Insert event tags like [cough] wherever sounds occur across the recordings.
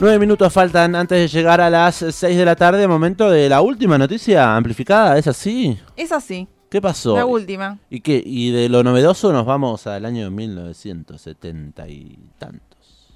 Nueve minutos faltan antes de llegar a las seis de la tarde, momento de la última noticia amplificada, ¿es así? Es así, ¿Qué pasó? la última. ¿Y qué? Y de lo novedoso nos vamos al año 1970 y tantos.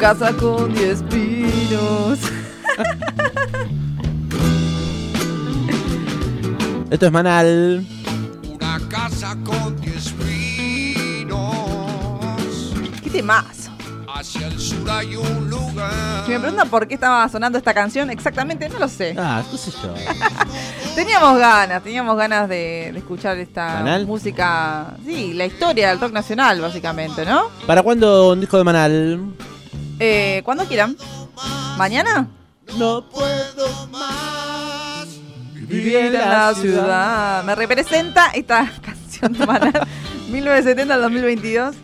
Casa con 10 pinos. Esto es Manal. Una casa con diez pinos. ¿Qué temazo? Hacia el sur hay un lugar. Si me preguntan por qué estaba sonando esta canción, exactamente no lo sé. Ah, qué sé yo. [laughs] Teníamos ganas, teníamos ganas de, de escuchar esta ¿Manal? música. Sí, la historia del rock nacional, básicamente, ¿no? ¿Para cuándo un disco de Manal? Eh, cuando quieran. ¿Mañana? No puedo más Vivir en la ciudad. Me representa esta [laughs] canción de Manal 1970 al 2022.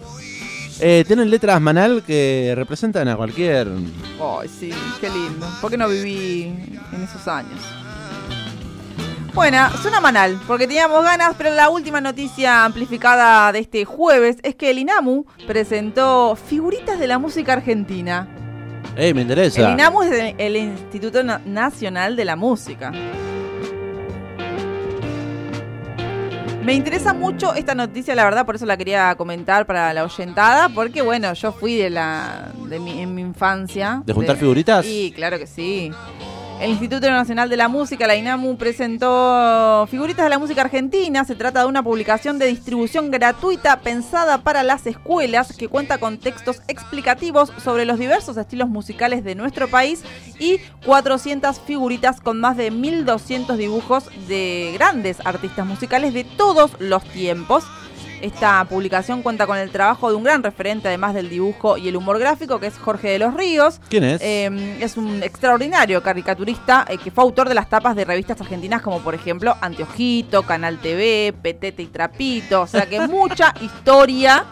Eh, tienen letras Manal que representan a cualquier. Ay, sí, qué lindo. ¿Por qué no viví en esos años? Bueno, suena manal, porque teníamos ganas, pero la última noticia amplificada de este jueves es que el INAMU presentó figuritas de la música argentina. ¡Ey, me interesa! El INAMU es el, el Instituto Na- Nacional de la Música. Me interesa mucho esta noticia, la verdad, por eso la quería comentar para la oyentada, porque bueno, yo fui de la de mi, en mi infancia. ¿De juntar figuritas? Sí, claro que sí. El Instituto Nacional de la Música, la INAMU, presentó Figuritas de la Música Argentina. Se trata de una publicación de distribución gratuita pensada para las escuelas que cuenta con textos explicativos sobre los diversos estilos musicales de nuestro país y 400 figuritas con más de 1200 dibujos de grandes artistas musicales de todos los tiempos. Esta publicación cuenta con el trabajo de un gran referente, además del dibujo y el humor gráfico, que es Jorge de los Ríos. ¿Quién es? Eh, es un extraordinario caricaturista eh, que fue autor de las tapas de revistas argentinas como por ejemplo Anteojito, Canal TV, Petete y Trapito. O sea que [laughs] mucha historia.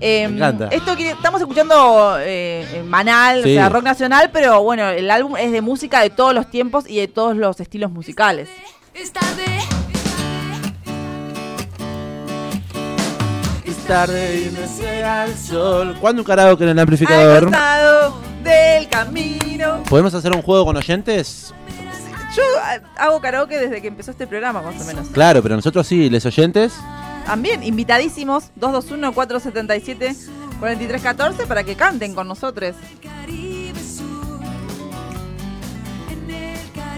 Eh, Me encanta. Esto que estamos escuchando eh, Manal, Sí. o sea, rock nacional, pero bueno, el álbum es de música de todos los tiempos y de todos los estilos musicales. Es tarde. Tarde y no llega el sol. ¿Cuándo un karaoke en el Al amplificador? costado del camino. ¿Podemos hacer un juego con oyentes? Yo ah, hago karaoke desde que empezó este programa, más o menos. Claro, pero nosotros sí, les oyentes. También, invitadísimos, 221-477-4314 para que canten con nosotros.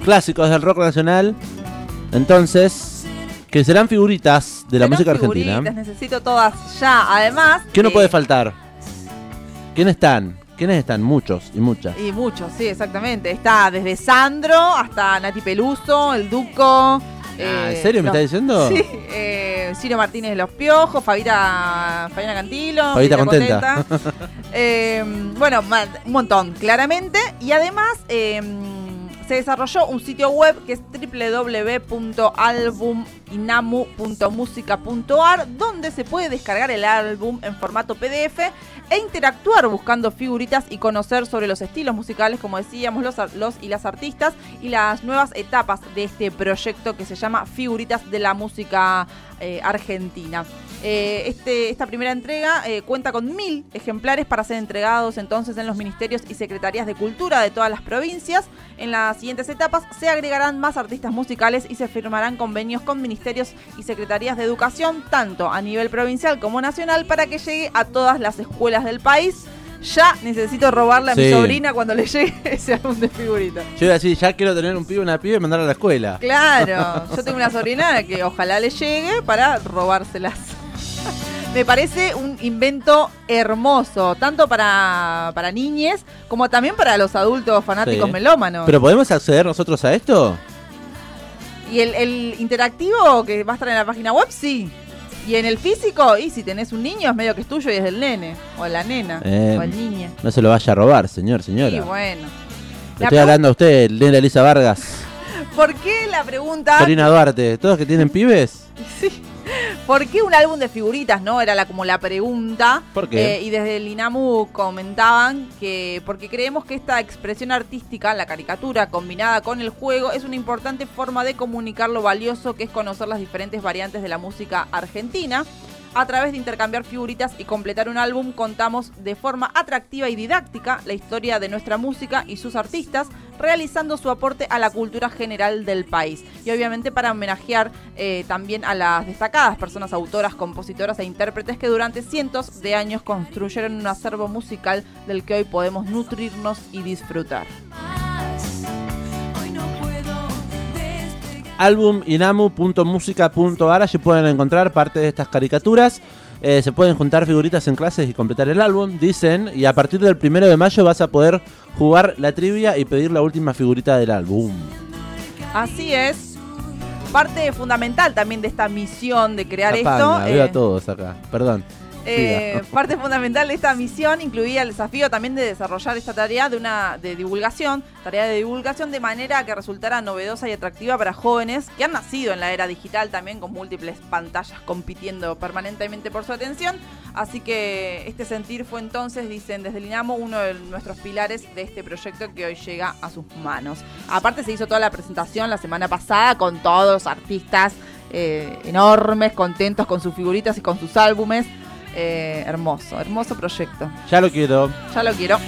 Clásicos del rock nacional. Entonces, que serán figuritas de la música argentina. necesito todas ya. Además. ¿Qué no eh, puede faltar? ¿Quiénes están? ¿Quiénes están? Muchos y muchas. Y muchos, sí, exactamente. Está desde Sandro hasta Nati Peluso, el Duco. Ah, ¿en serio me los- estás diciendo? Sí, eh, Ciro Martínez de los Piojos, Fabita, Fabiana Cantilo. Fabita Contenta. [laughs] Eh, bueno, un montón, claramente. Y además eh, se desarrolló un sitio web que es www.albuminamu.musica.ar donde se puede descargar el álbum en formato PDF e interactuar buscando figuritas y conocer sobre los estilos musicales, como decíamos, los, y las artistas y las nuevas etapas de este proyecto que se llama Figuritas de la Música eh, Argentina. Eh, este, esta primera entrega eh, cuenta con mil ejemplares para ser entregados entonces en los ministerios y secretarías de cultura de todas las provincias. En las siguientes etapas se agregarán más artistas musicales y se firmarán convenios con ministerios y secretarías de educación, tanto a nivel provincial como nacional, para que llegue a todas las escuelas del país. Ya necesito robarle a mi sobrina cuando le llegue [laughs] ese álbum de figuritas. Yo iba a decir, ya quiero tener un pibe, una pibe y mandarla a la escuela. Claro, [laughs] yo tengo una sobrina que ojalá le llegue para robárselas. Me parece un invento hermoso, tanto para, para niñes como también para los adultos fanáticos Sí. melómanos. ¿Pero podemos acceder nosotros a esto? y el, el interactivo que va a estar en la página web, sí. Y en el físico, y si tenés un niño, es medio que es tuyo y es del nene. O la nena. Eh, o el niño. No se lo vaya a robar, señor, señora. Y bueno. Le estoy hablando a usted, el nene Elisa Vargas, [laughs] ¿Por qué la pregunta? Karina Duarte, todos que tienen pibes. [laughs] Sí. ¿Por qué un álbum de figuritas, no? Era la, como la pregunta. ¿Por qué? Eh, y desde el INAMU comentaban que porque creemos que esta expresión artística, la caricatura combinada con el juego, es una importante forma de comunicar lo valioso que es conocer las diferentes variantes de la música argentina. A través de intercambiar figuritas y completar un álbum, contamos de forma atractiva y didáctica la historia de nuestra música y sus artistas, realizando su aporte a la cultura general del país. Y obviamente para homenajear eh, también a las destacadas personas autoras, compositoras e intérpretes que durante cientos de años construyeron un acervo musical del que hoy podemos nutrirnos y disfrutar. Despegar. Álbum inamu.musica.ar, allí pueden encontrar parte de estas caricaturas. Eh, se pueden juntar figuritas en clases y completar el álbum, dicen. Y a partir del primero de mayo vas a poder jugar la trivia y pedir la última figurita del álbum. Así es. Parte fundamental también de esta misión de crear esto. veo eh, a todos acá, perdón. Eh, parte fundamental de esta misión incluía el desafío también de desarrollar esta tarea de una de divulgación, tarea de divulgación de manera que resultara novedosa y atractiva para jóvenes que han nacido en la era digital también con múltiples pantallas compitiendo permanentemente por su atención. Así que este sentir fue entonces, dicen desde el INAMO, uno de nuestros pilares de este proyecto que hoy llega a sus manos. Aparte se hizo toda la presentación la semana pasada con todos los artistas eh, enormes, contentos con sus figuritas y con sus álbumes. Eh, hermoso, hermoso proyecto. Ya lo quiero. Ya lo quiero.